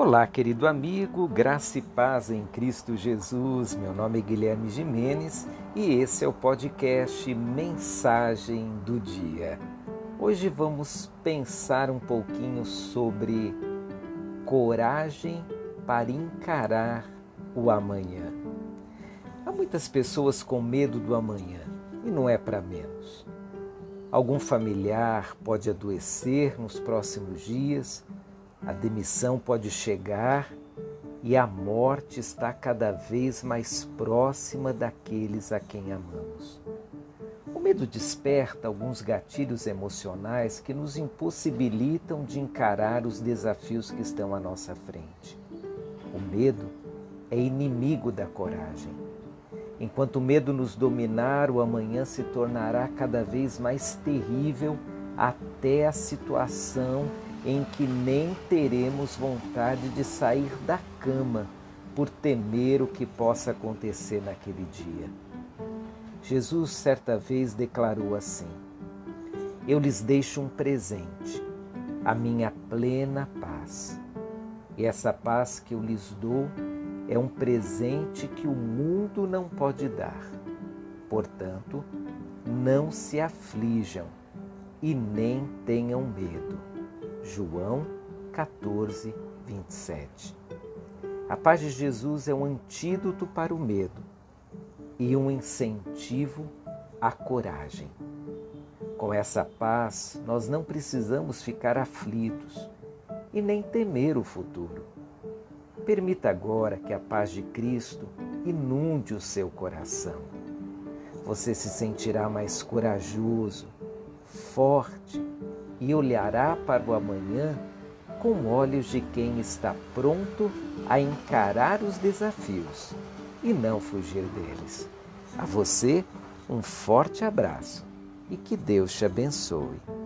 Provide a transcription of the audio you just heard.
Olá, querido amigo, graça e paz em Cristo Jesus. Meu nome é Guilherme Jimenez e esse é o podcast Mensagem do Dia. Hoje vamos pensar um pouquinho sobre coragem para encarar o amanhã. Há muitas pessoas com medo do amanhã e não é para menos. Algum familiar pode adoecer nos próximos dias a demissão pode chegar e a morte está cada vez mais próxima daqueles a quem amamos. O medo desperta alguns gatilhos emocionais que nos impossibilitam de encarar os desafios que estão à nossa frente. O medo é inimigo da coragem. Enquanto o medo nos dominar, o amanhã se tornará cada vez mais terrível até a situação em que nem teremos vontade de sair da cama por temer o que possa acontecer naquele dia. Jesus certa vez declarou assim: Eu lhes deixo um presente, a minha plena paz. E essa paz que eu lhes dou é um presente que o mundo não pode dar. Portanto, não se aflijam e nem tenham medo. João 14, 27. A paz de Jesus é um antídoto para o medo e um incentivo à coragem. Com essa paz, nós não precisamos ficar aflitos e nem temer o futuro. Permita agora que a paz de Cristo inunde o seu coração. Você se sentirá mais corajoso, forte e olhará para o amanhã com olhos de quem está pronto a encarar os desafios e não fugir deles. A você, um forte abraço e que Deus te abençoe.